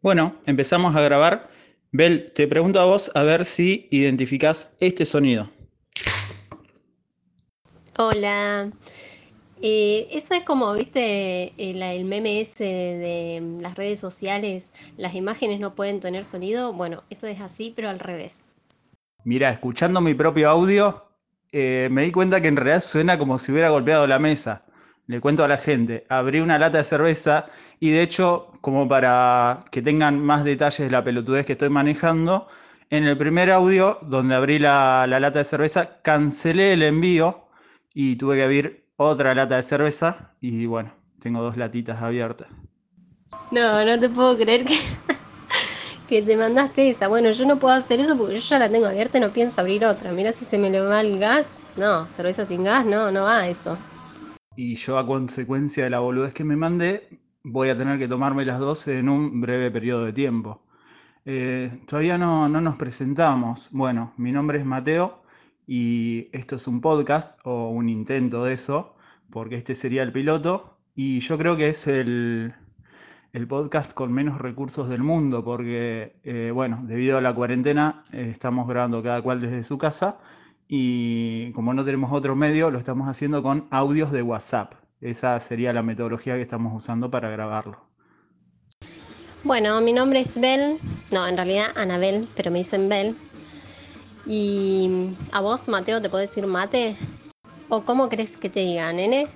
Bueno, empezamos a grabar. Bel, te pregunto a vos a ver si identificás este sonido. Hola. Eh, eso es como, viste, el, el meme ese de las redes sociales, las imágenes no pueden tener sonido. Bueno, eso es así, pero al revés. Mira, escuchando mi propio audio, eh, me di cuenta que en realidad suena como si hubiera golpeado la mesa. Le cuento a la gente, abrí una lata de cerveza y de hecho, como para que tengan más detalles de la pelotudez que estoy manejando, en el primer audio donde abrí la, la lata de cerveza, cancelé el envío y tuve que abrir otra lata de cerveza y bueno, tengo dos latitas abiertas. No, no te puedo creer que, que te mandaste esa. Bueno, yo no puedo hacer eso porque yo ya la tengo abierta y no pienso abrir otra. Mira si se me le va el gas. No, cerveza sin gas, no, no va eso. Y yo a consecuencia de la boludez que me mandé, voy a tener que tomarme las dos en un breve periodo de tiempo. Eh, todavía no, no nos presentamos. Bueno, mi nombre es Mateo y esto es un podcast o un intento de eso, porque este sería el piloto y yo creo que es el, el podcast con menos recursos del mundo, porque, eh, bueno, debido a la cuarentena eh, estamos grabando cada cual desde su casa y como no tenemos otro medio, lo estamos haciendo con audios de WhatsApp. Esa sería la metodología que estamos usando para grabarlo. Bueno, mi nombre es Bel, no, en realidad Anabel, pero me dicen Bel. Y a vos, Mateo, ¿te puedo decir mate? ¿O cómo crees que te diga, nene?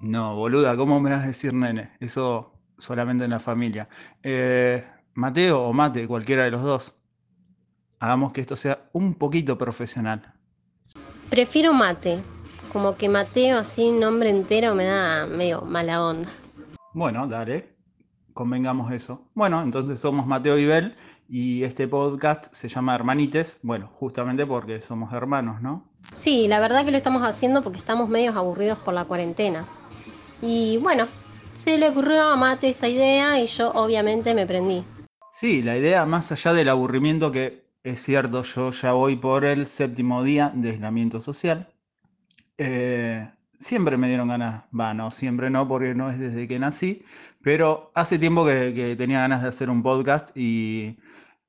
No, boluda, ¿cómo me vas a decir nene? Eso solamente en la familia. Eh, Mateo o Mate, cualquiera de los dos. Hagamos que esto sea un poquito profesional. Prefiero mate. Como que Mateo así, nombre entero, me da medio mala onda. Bueno, dale, convengamos eso. Bueno, entonces somos Mateo y Bel y este podcast se llama Hermanites, bueno, justamente porque somos hermanos, ¿no? Sí, la verdad que lo estamos haciendo porque estamos medios aburridos por la cuarentena. Y bueno, se le ocurrió a Mate esta idea y yo obviamente me prendí. Sí, la idea más allá del aburrimiento que es cierto, yo ya voy por el séptimo día de aislamiento social. Eh, siempre me dieron ganas, va, no, siempre no, porque no es desde que nací, pero hace tiempo que, tenía ganas de hacer un podcast y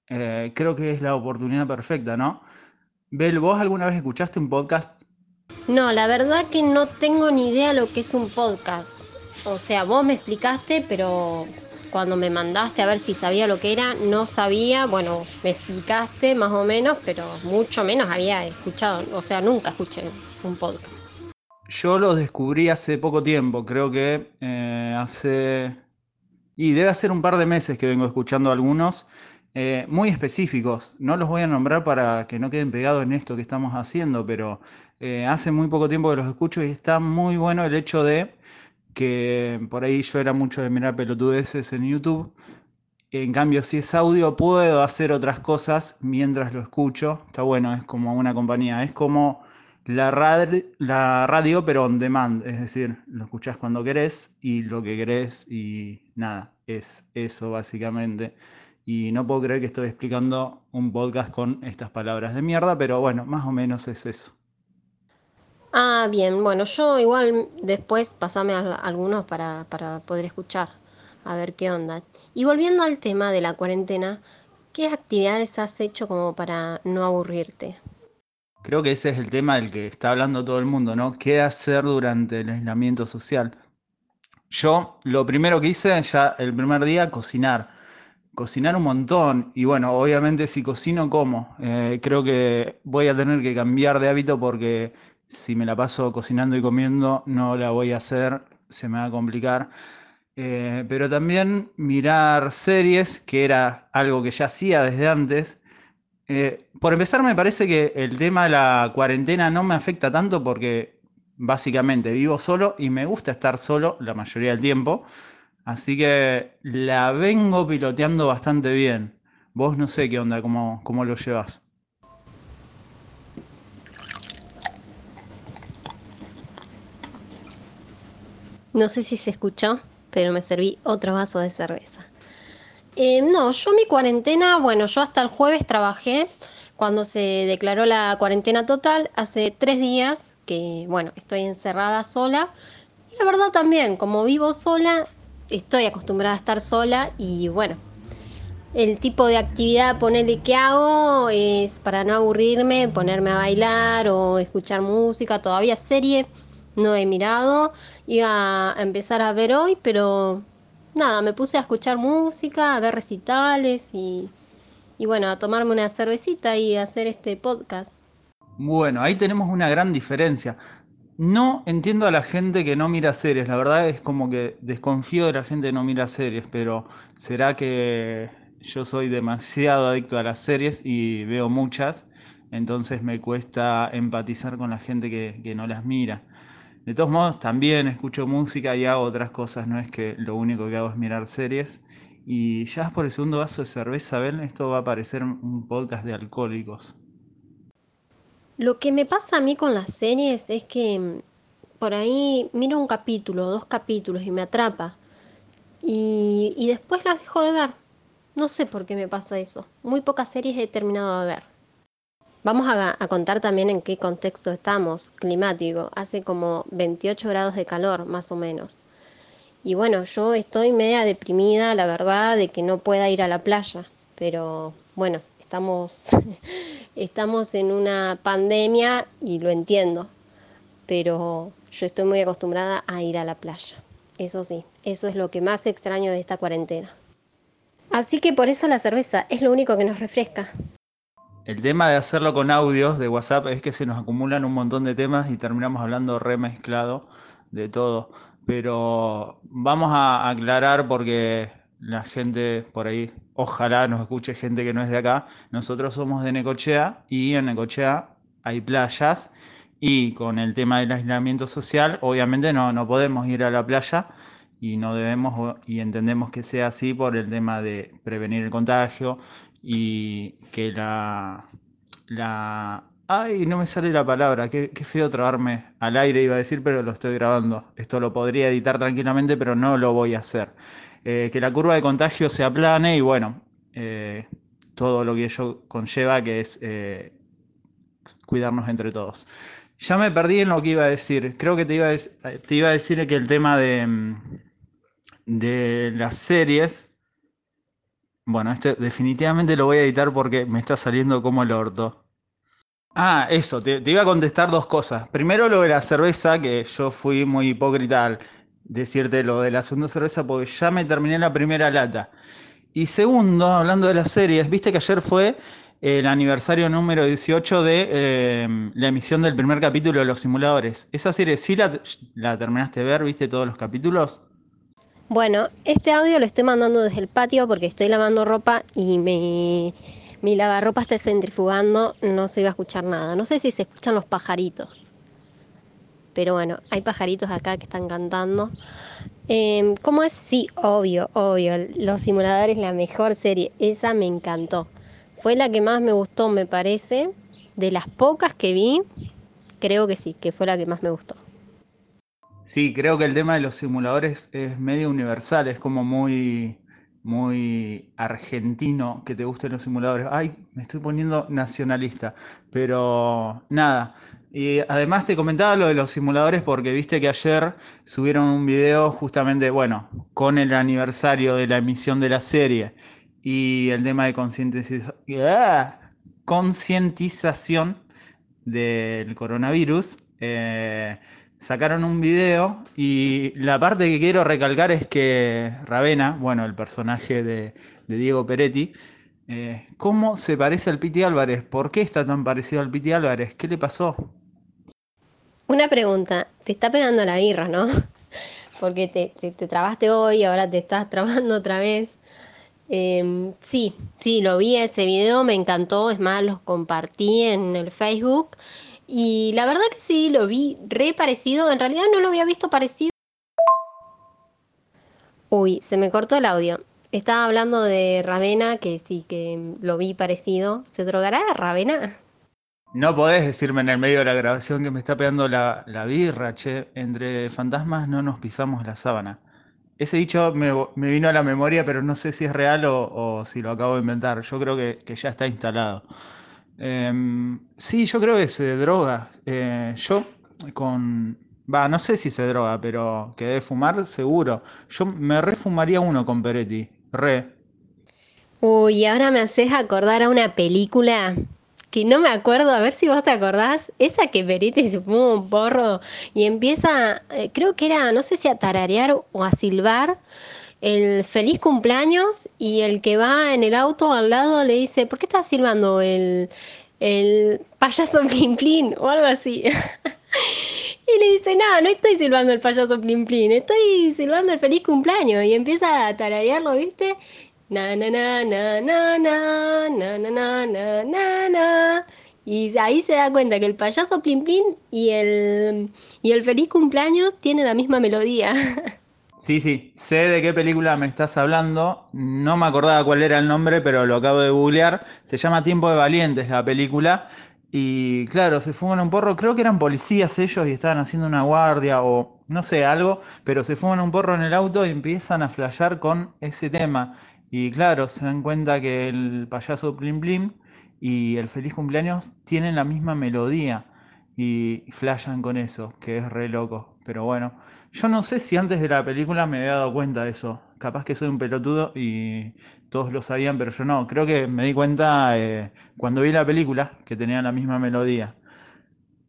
eh, creo que es la oportunidad perfecta, ¿no? Bel, ¿vos alguna vez escuchaste un podcast? No, la verdad que no tengo ni idea lo que es un podcast. O sea, vos me explicaste, pero cuando me mandaste a ver si sabía lo que era, no sabía, bueno, me explicaste más o menos, pero mucho menos había escuchado, o sea, nunca escuché un podcast. Yo lo descubrí hace poco tiempo, creo que eh, hace... Y debe hacer un par de meses que vengo escuchando algunos eh, muy específicos. No los voy a nombrar para que no queden pegados en esto que estamos haciendo, pero eh, hace muy poco tiempo que los escucho y está muy bueno el hecho de que por ahí yo era mucho de mirar pelotudeces en YouTube. En cambio, si es audio, puedo hacer otras cosas mientras lo escucho. Está bueno, es como una compañía. Es como la, radio, la radio, pero on demand. Es decir, lo escuchás cuando querés y lo que querés y nada. Es eso básicamente. Y no puedo creer que estoy explicando un podcast con estas palabras de mierda, pero bueno, más o menos es eso. Ah, bien, bueno, yo igual después pasame algunos para, para poder escuchar, a ver qué onda. Y volviendo al tema de la cuarentena, ¿qué actividades has hecho como para no aburrirte? Creo que ese es el tema del que está hablando todo el mundo, ¿no? ¿Qué hacer durante el aislamiento social? Yo lo primero que hice ya el primer día, cocinar. Cocinar un montón. Y bueno, obviamente si cocino, ¿cómo? Eh, creo que voy a tener que cambiar de hábito porque si me la paso cocinando y comiendo, no la voy a hacer, se me va a complicar. Eh, pero también mirar series, que era algo que ya hacía desde antes. Eh, por empezar, me parece que el tema de la cuarentena no me afecta tanto porque básicamente vivo solo y me gusta estar solo la mayoría del tiempo. Así que la vengo piloteando bastante bien. Vos no sé qué onda, cómo, cómo lo llevas. No sé si se escuchó, pero me serví otro vaso de cerveza. Eh, no, yo mi cuarentena, bueno, yo hasta el jueves trabajé cuando se declaró la cuarentena total, hace tres días que, bueno, estoy encerrada sola. Y la verdad también, como vivo sola, estoy acostumbrada a estar sola y bueno, el tipo de actividad, ponerle que hago, es para no aburrirme, ponerme a bailar o escuchar música. Todavía serie no he mirado. Iba a empezar a ver hoy, pero nada, me puse a escuchar música, a ver recitales y, y bueno, a tomarme una cervecita y hacer este podcast. Bueno, ahí tenemos una gran diferencia. No entiendo a la gente que no mira series, la verdad es como que desconfío de la gente que no mira series, pero ¿será que yo soy demasiado adicto a las series y veo muchas, entonces me cuesta empatizar con la gente que, no las mira. De todos modos, también escucho música y hago otras cosas, no es que lo único que hago es mirar series. Y ya por el segundo vaso de cerveza, ¿ven? Esto va a parecer un podcast de alcohólicos. Lo que me pasa a mí con las series es que mm, por ahí miro un capítulo, dos capítulos y me atrapa. Y, y después las dejo de ver. No sé por qué me pasa eso. Muy pocas series he terminado de ver. Vamos a, contar también en qué contexto estamos, climático. Hace como 28 grados de calor, más o menos. Y bueno, yo estoy media deprimida, la verdad, de que no pueda ir a la playa. Pero bueno, estamos, estamos en una pandemia y lo entiendo. Pero yo estoy muy acostumbrada a ir a la playa. Eso sí, eso es lo que más extraño de esta cuarentena. Así que por eso la cerveza es lo único que nos refresca. El tema de hacerlo con audios de WhatsApp es que se nos acumulan un montón de temas y terminamos hablando remezclado de todo. Pero vamos a aclarar porque la gente por ahí, ojalá nos escuche gente que no es de acá. Nosotros somos de Necochea y en Necochea hay playas y con el tema del aislamiento social, obviamente no, no podemos ir a la playa y no debemos y entendemos que sea así por el tema de prevenir el contagio y que la la ay no me sale la palabra qué, feo trabarme al aire iba a decir pero lo estoy grabando. Esto lo podría editar tranquilamente pero no lo voy a hacer. Eh, que la curva de contagio se aplane y bueno eh, todo lo que ello conlleva que es eh, cuidarnos entre todos. Ya me perdí en lo que iba a decir. Creo que te iba te iba a decir que el tema de mm, de las series. Bueno, este definitivamente lo voy a editar porque me está saliendo como el orto. Ah, eso, te, iba a contestar dos cosas. Primero lo de la cerveza, que yo fui muy hipócrita al decirte lo de la segunda cerveza porque ya me terminé la primera lata. Y segundo, hablando de las series, viste que ayer fue el aniversario número 18 de eh, la emisión del primer capítulo de Los Simuladores. ¿Esa serie sí la, terminaste de ver? ¿Viste todos los capítulos? Bueno, este audio lo estoy mandando desde el patio porque estoy lavando ropa y mi, lavarropa está centrifugando, no se iba a escuchar nada. No sé si se escuchan los pajaritos, pero bueno, hay pajaritos acá que están cantando. Em, ¿Cómo es? Sí, obvio, obvio. Los simuladores, la mejor serie. Esa me encantó. Fue la que más me gustó, me parece. De las pocas que vi, creo que sí, que fue la que más me gustó. Sí, creo que el tema de los simuladores es medio universal, es como muy, muy argentino que te gusten los simuladores. Ay, me estoy poniendo nacionalista, pero nada. Y además te comentaba lo de los simuladores porque viste que ayer subieron un video justamente, bueno, con el aniversario de la emisión de la serie y el tema de ¡ah! concientización del coronavirus. Eh, sacaron un video y la parte que quiero recalcar es que Ravena, bueno, el personaje de, Diego Peretti, eh, ¿cómo se parece al Piti Álvarez? ¿Por qué está tan parecido al Piti Álvarez? ¿Qué le pasó? Una pregunta, te está pegando la birra, ¿no? Porque te, te, trabaste hoy, ahora te estás trabando otra vez. Em, sí, sí, lo vi ese video, me encantó, es más, los compartí en el Facebook y la verdad que sí, lo vi re parecido. En realidad no lo había visto parecido. Uy, se me cortó el audio. Estaba hablando de Ravena, que sí, que lo vi parecido. ¿Se drogará Ravena? No podés decirme en el medio de la grabación que me está pegando la, la birra, che. Entre fantasmas no nos pisamos la sábana. Ese dicho me, vino a la memoria, pero no sé si es real o, si lo acabo de inventar. Yo creo que, que ya está instalado. Em, sí, yo creo que se droga. Eh, yo con... Va, no sé si se droga, pero que debe fumar seguro. Yo me refumaría uno con Peretti. Re. Uy, ahora me haces acordar a una película que no me acuerdo, a ver si vos te acordás, esa que Peretti se fuma un porro y empieza, eh, creo que era, no sé si a tararear o a silbar el feliz cumpleaños y el que va en el auto al lado le dice, ¿por qué estás silbando el, el payaso Plin Plin o algo así? Y le dice, no, no estoy silbando el payaso Plin Plin, estoy silbando el feliz cumpleaños. Y empieza a tararearlo, ¿viste? Na na na na na na na na na na na y ahí se da cuenta que el payaso Plin Plin y el, y el feliz cumpleaños tienen la misma melodía. Sí, sí, sé de qué película me estás hablando. No me acordaba cuál era el nombre, pero lo acabo de googlear. Se llama Tiempo de Valientes la película. Y claro, se fuman un porro. Creo que eran policías ellos y estaban haciendo una guardia o no sé, algo. Pero se fuman un porro en el auto y empiezan a flashear con ese tema. Y claro, se dan cuenta que el payaso Plim Plim y el feliz cumpleaños tienen la misma melodía. Y flashan con eso, que es re loco. Pero bueno, yo no sé si antes de la película me había dado cuenta de eso. Capaz que soy un pelotudo y todos lo sabían, pero yo no. Creo que me di cuenta eh, cuando vi la película que tenían la misma melodía.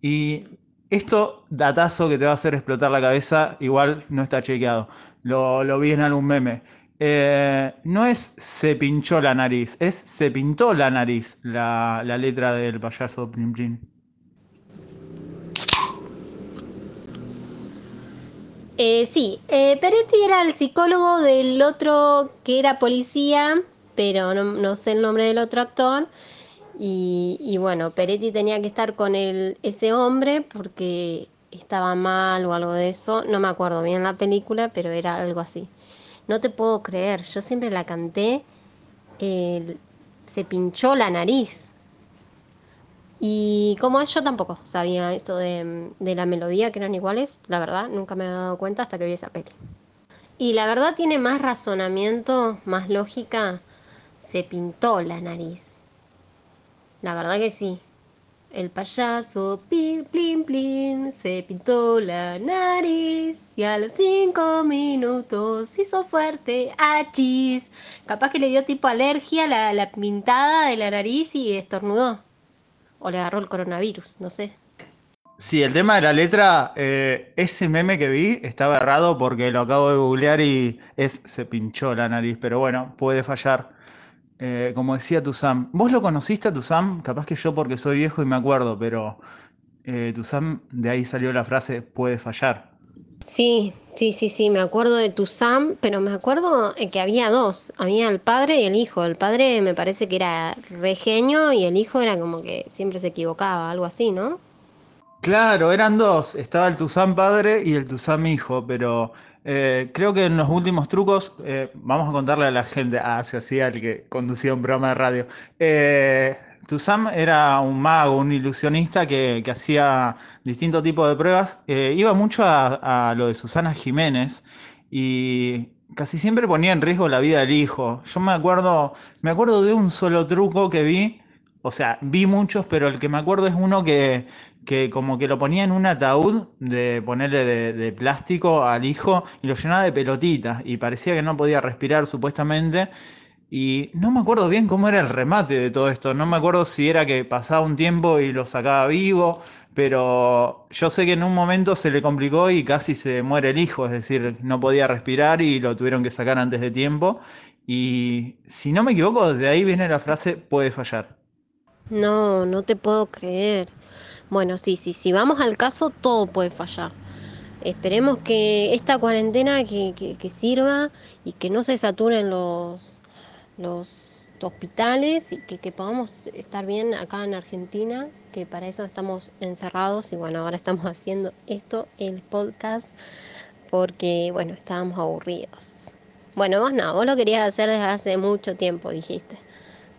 Y esto, datazo que te va a hacer explotar la cabeza, igual no está chequeado. Lo, lo vi en algún meme. Eh, no es se pinchó la nariz, es se pintó la nariz la, la letra del payaso Plin Plin. Eh, sí, eh, Peretti era el psicólogo del otro que era policía, pero no, sé el nombre del otro actor. Y, y, bueno, Peretti tenía que estar con el, ese hombre porque estaba mal o algo de eso. No me acuerdo bien la película, pero era algo así. No te puedo creer, yo siempre la canté, se pinchó la nariz. Y como es, yo tampoco sabía esto de, la melodía, que eran iguales, la verdad, nunca me he dado cuenta hasta que vi esa peli. Y la verdad tiene más razonamiento, más lógica, se pintó la nariz. La verdad que sí. El payaso pin, plin, plin, se pintó la nariz y a los cinco minutos hizo fuerte achis. Capaz que le dio tipo alergia la, la pintada de la nariz y estornudó. O le agarró el coronavirus, no sé. Sí, el tema de la letra, eh, ese meme que vi estaba errado porque lo acabo de googlear y es se pinchó la nariz, pero bueno, puede fallar. Eh, como decía Tuzam, ¿vos lo conociste a Tuzam? Capaz que yo porque soy viejo y me acuerdo, pero eh, Tuzam, de ahí salió la frase puede fallar. Sí, sí, sí, sí, me acuerdo de Tuzam, pero me acuerdo que había dos, había el padre y el hijo. El padre me parece que era regenio y el hijo era como que siempre se equivocaba, algo así, ¿no? Claro, eran dos, estaba el Tuzam padre y el Tuzam hijo, pero eh, creo que en los últimos trucos, eh, vamos a contarle a la gente, ah, se hacía el que conducía un programa de radio. Eh, Tuzam era un mago, un ilusionista que, hacía distintos tipos de pruebas. iba mucho a, lo de Susana Jiménez y casi siempre ponía en riesgo la vida del hijo. Yo me acuerdo, me acuerdo de un solo truco que vi, o sea, vi muchos, pero el que me acuerdo es uno que que como que lo ponía en un ataúd de ponerle de, plástico al hijo y lo llenaba de pelotitas y parecía que no podía respirar supuestamente. Y no me acuerdo bien cómo era el remate de todo esto. No me acuerdo si era que pasaba un tiempo y lo sacaba vivo, pero yo sé que en un momento se le complicó y casi se muere el hijo, es decir, no podía respirar y lo tuvieron que sacar antes de tiempo. Y si no me equivoco, de ahí viene la frase puede fallar. No, no te puedo creer. Bueno, sí, sí, si vamos al caso, todo puede fallar. Esperemos que esta cuarentena que, sirva y que no se saturen los, los hospitales y que, podamos estar bien acá en Argentina, que para eso estamos encerrados y bueno, ahora estamos haciendo esto, el podcast, porque bueno, estábamos aburridos. Bueno, vos no, vos lo querías hacer desde hace mucho tiempo, dijiste.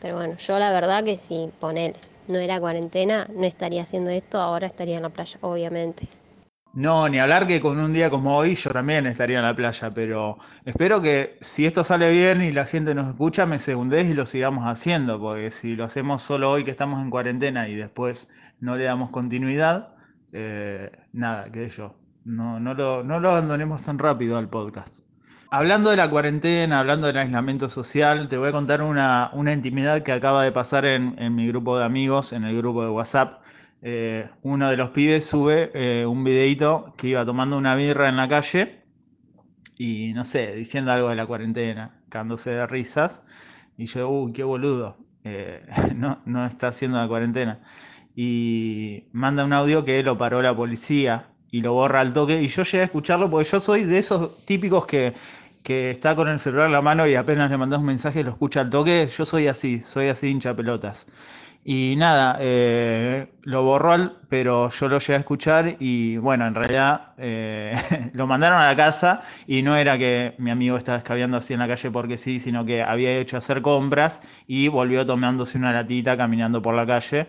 Pero bueno, yo la verdad que sí, ponele no era cuarentena, no estaría haciendo esto, ahora estaría en la playa, obviamente. No, ni hablar que con un día como hoy yo también estaría en la playa, pero espero que si esto sale bien y la gente nos escucha, me segundés y lo sigamos haciendo, porque si lo hacemos solo hoy que estamos en cuarentena y después no le damos continuidad, eh, nada, que yo. No, no, lo, no lo abandonemos tan rápido al podcast. Hablando de la cuarentena, hablando del aislamiento social, te voy a contar una, intimidad que acaba de pasar en, mi grupo de amigos, en el grupo de WhatsApp. Eh, uno de los pibes sube eh, un videito que iba tomando una birra en la calle y no sé, diciendo algo de la cuarentena, cagándose de risas. Y yo, uy, qué boludo, eh, no, no está haciendo la cuarentena. Y manda un audio que lo paró la policía y lo borra al toque. Y yo llegué a escucharlo porque yo soy de esos típicos que que está con el celular en la mano y apenas le mandas un mensaje lo escucha al toque, yo soy así, soy así hincha pelotas. Y nada, eh, lo borró, pero yo lo llegué a escuchar y bueno, en realidad eh, lo mandaron a la casa y no era que mi amigo estaba escabeando así en la calle porque sí, sino que había hecho hacer compras y volvió tomándose una latita caminando por la calle.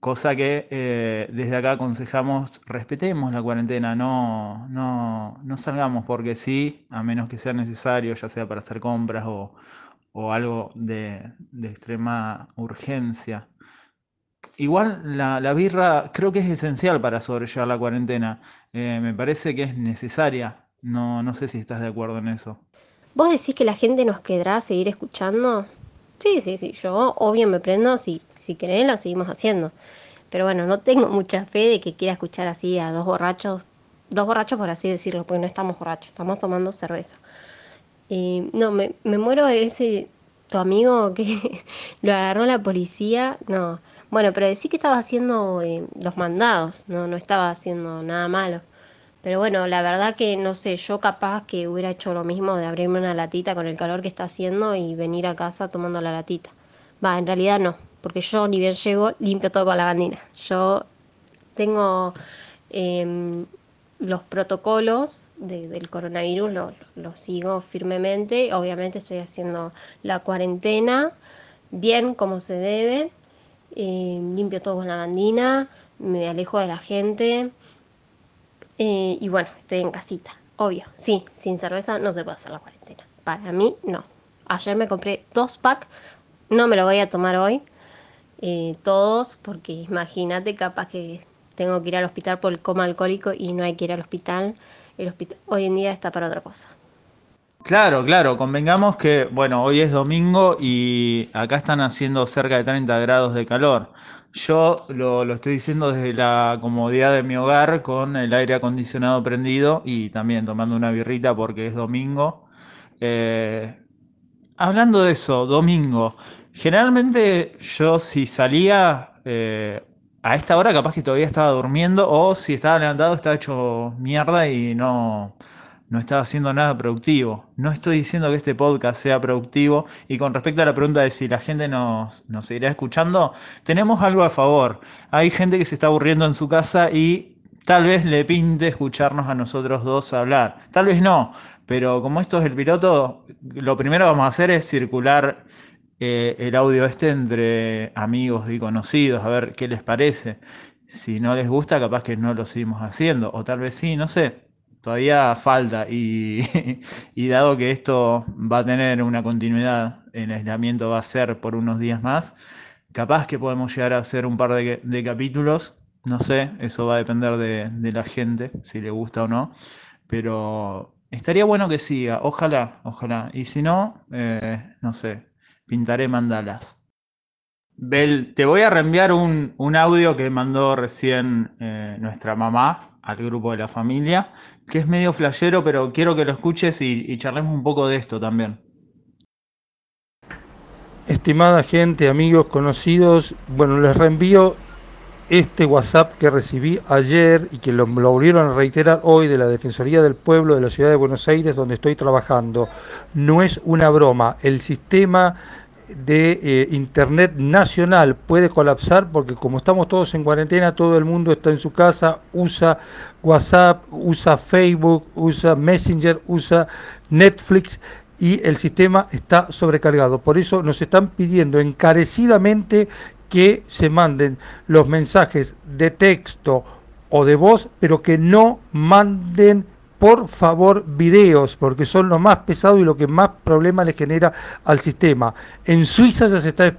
Cosa que eh, desde acá aconsejamos, respetemos la cuarentena, no, no, no, salgamos porque sí, a menos que sea necesario, ya sea para hacer compras o, algo de, extrema urgencia. Igual la, birra creo que es esencial para sobrellevar la cuarentena. Eh, me parece que es necesaria. No, no sé si estás de acuerdo en eso. ¿Vos decís que la gente nos quedará a seguir escuchando? Sí, sí, sí, yo obvio me prendo, si, si querés lo seguimos haciendo. Pero bueno, no tengo mucha fe de que quiera escuchar así a dos borrachos, dos borrachos por así decirlo, porque no estamos borrachos, estamos tomando cerveza. Y no, me, me muero de ese, tu amigo que lo agarró la policía, no. Bueno, pero decí que estaba haciendo eh, los mandados, no, no estaba haciendo nada malo. Pero bueno, la verdad que no sé, yo capaz que hubiera hecho lo mismo de abrirme una latita con el calor que está haciendo y venir a casa tomando la latita. Va, en realidad no, porque yo ni bien llego, limpio todo con la bandina. Yo tengo em, los protocolos del coronavirus, los sigo firmemente. Obviamente estoy haciendo la cuarentena bien como se debe. Em, limpio todo con la bandina, me alejo de la gente eh, y bueno, estoy en casita, obvio. Sí, sin cerveza no se puede hacer la cuarentena. Para mí, no. Ayer me compré dos packs, no me lo voy a tomar hoy, eh, todos, porque imagínate, capaz que tengo que ir al hospital por el coma alcohólico y no hay que ir al hospital. El hospital hoy en día está para otra cosa. Claro, claro, convengamos que, bueno, hoy es domingo y acá están haciendo cerca de 30 grados de calor. Yo lo, estoy diciendo desde la comodidad de mi hogar con el aire acondicionado prendido y también tomando una birrita porque es domingo. Eh, hablando de eso, domingo, generalmente yo si salía eh, a esta hora capaz que todavía estaba durmiendo o si estaba levantado estaba hecho mierda y no no estaba haciendo nada productivo. No estoy diciendo que este podcast sea productivo. Y con respecto a la pregunta de si la gente nos, nos seguirá escuchando, tenemos algo a favor. Hay gente que se está aburriendo en su casa y tal vez le pinte escucharnos a nosotros dos hablar. Tal vez no, pero como esto es el piloto, lo primero que vamos a hacer es circular eh, el audio este entre amigos y conocidos, a ver qué les parece. Si no les gusta, capaz que no lo seguimos haciendo, o tal vez sí, no sé. Todavía falta y, dado que esto va a tener una continuidad, el aislamiento va a ser por unos días más, capaz que podemos llegar a hacer un par de, capítulos, no sé, eso va a depender de, la gente, si le gusta o no, pero estaría bueno que siga, ojalá, ojalá, y si no, eh, no sé, pintaré mandalas. Bel, te voy a reenviar un, audio que mandó recién eh, nuestra mamá al grupo de la familia que es medio flashero, pero quiero que lo escuches y, charlemos un poco de esto también. Estimada gente, amigos, conocidos, bueno, les reenvío este WhatsApp que recibí ayer y que lo, volvieron a reiterar hoy de la Defensoría del Pueblo de la Ciudad de Buenos Aires, donde estoy trabajando. No es una broma, el sistema de eh, Internet nacional puede colapsar porque como estamos todos en cuarentena, todo el mundo está en su casa, usa WhatsApp, usa Facebook, usa Messenger, usa Netflix y el sistema está sobrecargado. Por eso nos están pidiendo encarecidamente que se manden los mensajes de texto o de voz, pero que no manden por favor videos, porque son lo más pesado y lo que más problemas le genera al sistema. En Suiza ya se está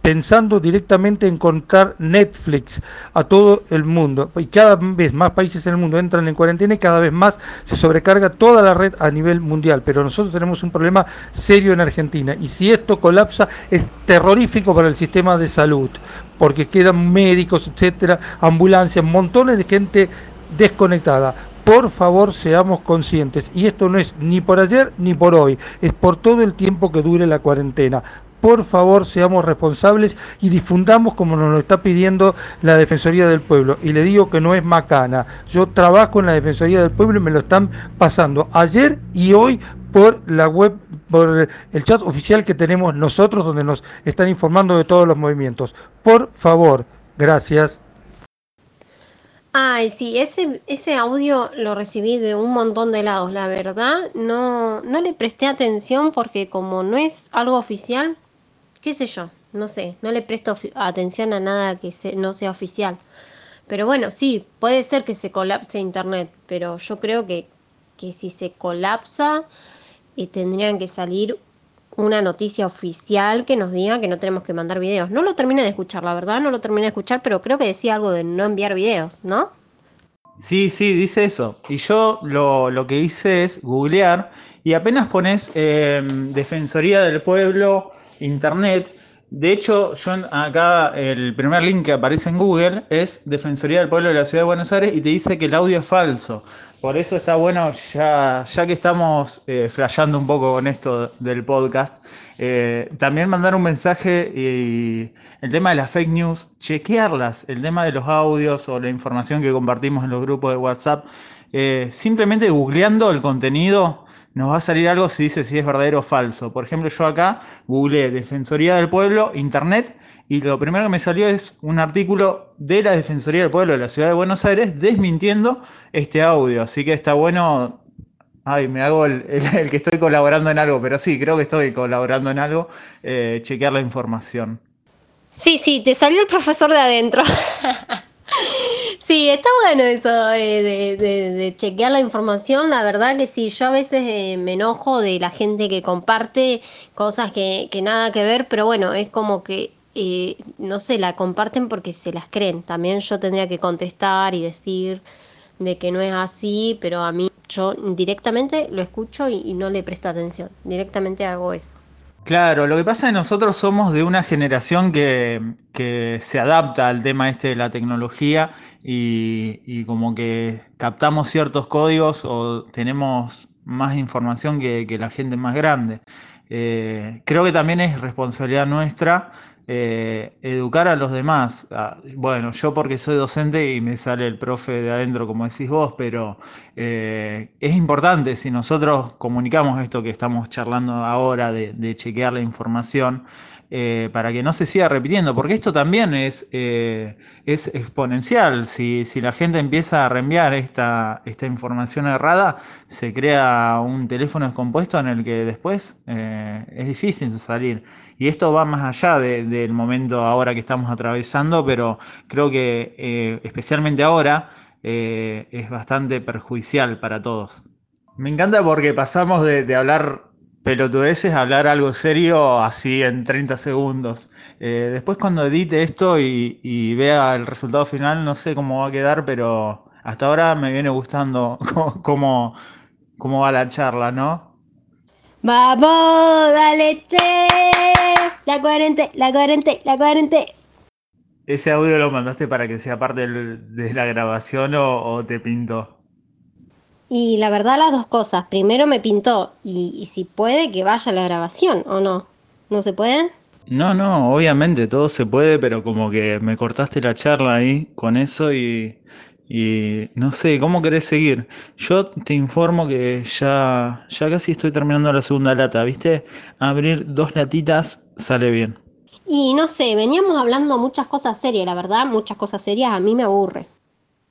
pensando directamente en contar Netflix a todo el mundo. Y cada vez más países en el mundo entran en cuarentena y cada vez más se sobrecarga toda la red a nivel mundial. Pero nosotros tenemos un problema serio en Argentina. Y si esto colapsa es terrorífico para el sistema de salud, porque quedan médicos, etcétera, ambulancias, montones de gente desconectada por favor seamos conscientes, y esto no es ni por ayer ni por hoy, es por todo el tiempo que dure la cuarentena por favor seamos responsables y difundamos como nos lo está pidiendo la Defensoría del Pueblo. Y le digo que no es macana. Yo trabajo en la Defensoría del Pueblo y me lo están pasando ayer y hoy por la web, por el chat oficial que tenemos nosotros, donde nos están informando de todos los movimientos. Por favor, gracias. Ay, sí, ese, ese audio lo recibí de un montón de lados, la verdad. No, no le presté atención porque como no es algo oficial, qué sé yo, no sé, no le presto atención a nada que no sea oficial. Pero bueno, sí, puede ser que se colapse Internet, pero yo creo que, que si se colapsa, eh, tendrían que salir una noticia oficial que nos diga que no tenemos que mandar videos. No lo terminé de escuchar, la verdad, no lo terminé de escuchar, pero creo que decía algo de no enviar videos, ¿no? Sí, sí, dice eso. Y yo lo, lo que hice es googlear y apenas pones eh, Defensoría del Pueblo Internet. De hecho, yo acá el primer link que aparece en Google es Defensoría del Pueblo de la Ciudad de Buenos Aires y te dice que el audio es falso. Por eso está bueno, ya, ya que estamos eh, flasheando un poco con esto del podcast, eh, también mandar un mensaje y el tema de las fake news, chequearlas, el tema de los audios o la información que compartimos en los grupos de WhatsApp, eh, simplemente googleando el contenido nos va a salir algo si dice si es verdadero o falso. Por ejemplo, yo acá googleé Defensoría del Pueblo, Internet, y lo primero que me salió es un artículo de la Defensoría del Pueblo de la Ciudad de Buenos Aires desmintiendo este audio. Así que está bueno. Ay, me hago el, que estoy colaborando en algo, pero sí, creo que estoy colaborando en algo. Eh, chequear la información. Sí, sí, te salió el profesor de adentro. Sí, está bueno eso de, chequear la información. La verdad que sí, yo a veces eh, me enojo de la gente que comparte cosas que, nada que ver, pero bueno, es como que, eh, no sé, la comparten porque se las creen. También yo tendría que contestar y decir de que no es así, pero a mí yo directamente lo escucho y no le presto atención. Directamente hago eso. Claro, lo que pasa es que nosotros somos de una generación que, se adapta al tema este de la tecnología y, como que captamos ciertos códigos o tenemos más información que, la gente más grande. Eh, creo que también es responsabilidad nuestra eh, educar a los demás. Ah, bueno, yo porque soy docente y me sale el profe de adentro, como decís vos, pero eh, es importante si nosotros comunicamos esto que estamos charlando ahora de chequear la información. Eh, para que no se siga repitiendo, porque esto también es, eh, exponencial. Si, la gente empieza a reenviar esta, esta información errada, se crea un teléfono descompuesto en el que después eh, es difícil salir. Y esto va más allá del momento ahora que estamos atravesando, pero creo que especialmente ahora es bastante perjudicial para todos. Me encanta porque pasamos de hablar pelotudeces hablar algo serio así en 30 segundos. Eh, después cuando edite esto y, vea el resultado final, no sé cómo va a quedar, pero hasta ahora me viene gustando cómo, cómo va la charla, ¿no? Vamos, dale, che. La cuarente, la cuarente, la cuarente. ¿Ese audio lo mandaste para que sea parte de la grabación o, o te pintó? Y la verdad las dos cosas. Primero me pintó y, si puede que vaya a la grabación o no. ¿No se puede? No, no, obviamente todo se puede, pero como que me cortaste la charla ahí con eso y, y no sé, ¿cómo querés seguir? Yo te informo que ya, ya casi estoy terminando la segunda lata, ¿viste? Abrir dos latitas sale bien. Y no sé, veníamos hablando muchas cosas serias, la verdad, muchas cosas serias a mí me aburre.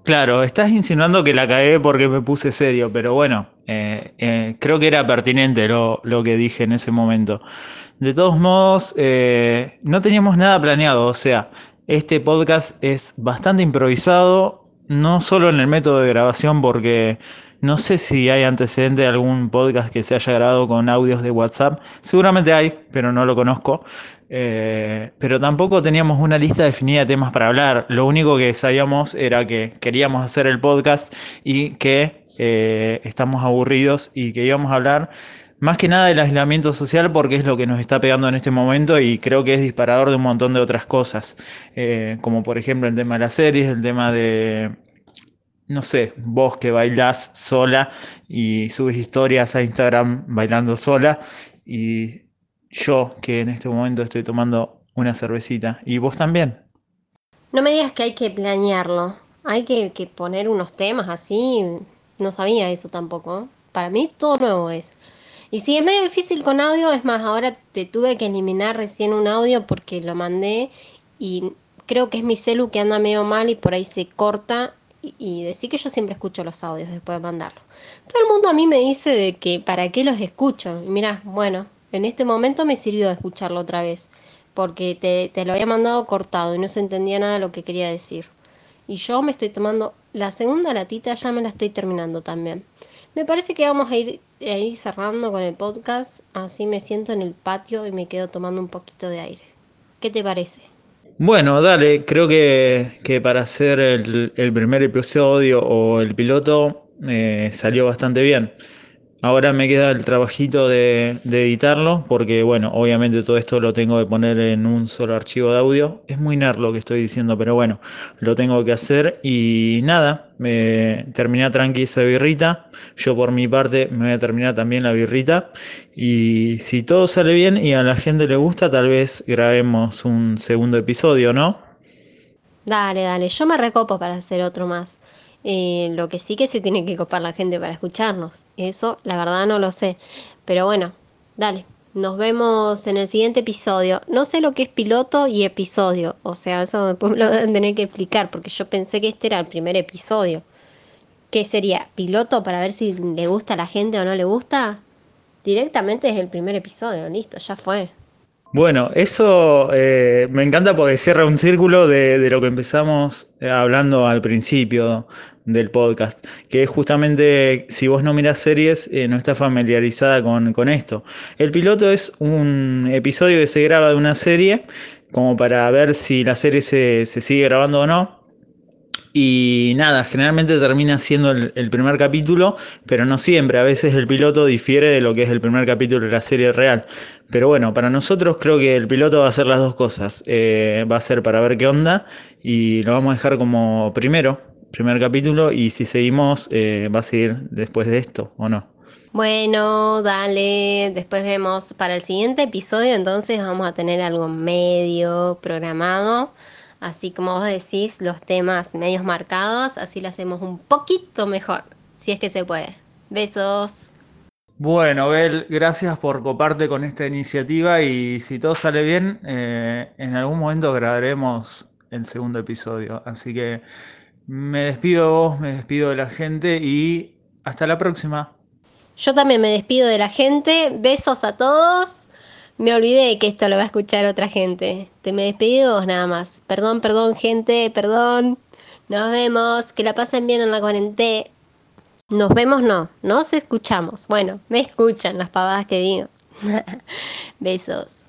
Claro, estás insinuando que la cagué porque me puse serio, pero bueno, eh, eh, creo que era pertinente lo, que dije en ese momento. De todos modos, eh, no teníamos nada planeado, o sea, este podcast es bastante improvisado, no solo en el método de grabación porque No sé si hay antecedente de algún podcast que se haya grabado con audios de WhatsApp. Seguramente hay, pero no lo conozco. Eh, pero tampoco teníamos una lista definida de temas para hablar. Lo único que sabíamos era que queríamos hacer el podcast y que eh, estamos aburridos y que íbamos a hablar más que nada del aislamiento social porque es lo que nos está pegando en este momento y creo que es disparador de un montón de otras cosas, eh, como por ejemplo el tema de las series, el tema de, no sé, vos que bailás sola y subes historias a Instagram bailando sola y yo que en este momento estoy tomando una cervecita y vos también. No me digas que hay que planearlo, hay que, que poner unos temas así, no sabía eso tampoco. Para mí todo nuevo es. Y si es medio difícil con audio, es más, ahora te tuve que eliminar recién un audio porque lo mandé y creo que es mi celu que anda medio mal y por ahí se corta. Y, decir que yo siempre escucho los audios después de mandarlo. Todo el mundo a mí me dice de que para qué los escucho. Y mira, bueno, en este momento me sirvió de escucharlo otra vez. Porque te, lo había mandado cortado y no se entendía nada de lo que quería decir. Y yo me estoy tomando la segunda latita, ya me la estoy terminando también. Me parece que vamos a ir, cerrando con el podcast, así me siento en el patio y me quedo tomando un poquito de aire. ¿Qué te parece? Bueno, dale, creo que, que para hacer el, primer episodio o el piloto eh, salió bastante bien. Ahora me queda el trabajito de, editarlo, porque bueno, obviamente todo esto lo tengo que poner en un solo archivo de audio. Es muy nerd lo que estoy diciendo, pero bueno, lo tengo que hacer y nada, me terminé tranqui esa birrita. Yo por mi parte me voy a terminar también la birrita. Y si todo sale bien y a la gente le gusta, tal vez grabemos un segundo episodio, ¿no? Dale, dale, yo me recopo para hacer otro más. Eh, lo que sí que se tiene que copar la gente para escucharnos. Eso, la verdad, no lo sé. Pero bueno, dale. Nos vemos en el siguiente episodio. No sé lo que es piloto y episodio. O sea, eso después me lo deben tener que explicar. Porque yo pensé que este era el primer episodio. ¿Qué sería? ¿Piloto para ver si le gusta a la gente o no le gusta? Directamente es el primer episodio. Listo, ya fue. Bueno, eso eh, me encanta porque cierra un círculo de, lo que empezamos eh, hablando al principio del podcast, que es justamente si vos no miras series, eh, no estás familiarizada con, con, esto. El piloto es un episodio que se graba de una serie, como para ver si la serie se, se sigue grabando o no. Y nada, generalmente termina siendo el, primer capítulo, pero no siempre. A veces el piloto difiere de lo que es el primer capítulo de la serie real. Pero bueno, para nosotros creo que el piloto va a ser las dos cosas. Eh, va a ser para ver qué onda y lo vamos a dejar como primero, primer capítulo. Y si seguimos, eh, va a seguir después de esto o no. Bueno, dale, después vemos para el siguiente episodio, entonces vamos a tener algo medio programado. Así como vos decís, los temas medios marcados, así lo hacemos un poquito mejor, si es que se puede. Besos. Bueno, Bel, gracias por coparte con esta iniciativa y si todo sale bien, eh, en algún momento grabaremos el segundo episodio. Así que me despido de vos, me despido de la gente y hasta la próxima. Yo también me despido de la gente. Besos a todos. Me olvidé que esto lo va a escuchar otra gente. Te me despedí vos nada más. Perdón, perdón, gente, perdón. Nos vemos. Que la pasen bien en la cuarentena. Nos vemos, no. Nos escuchamos. Bueno, me escuchan las pavadas que digo. Besos.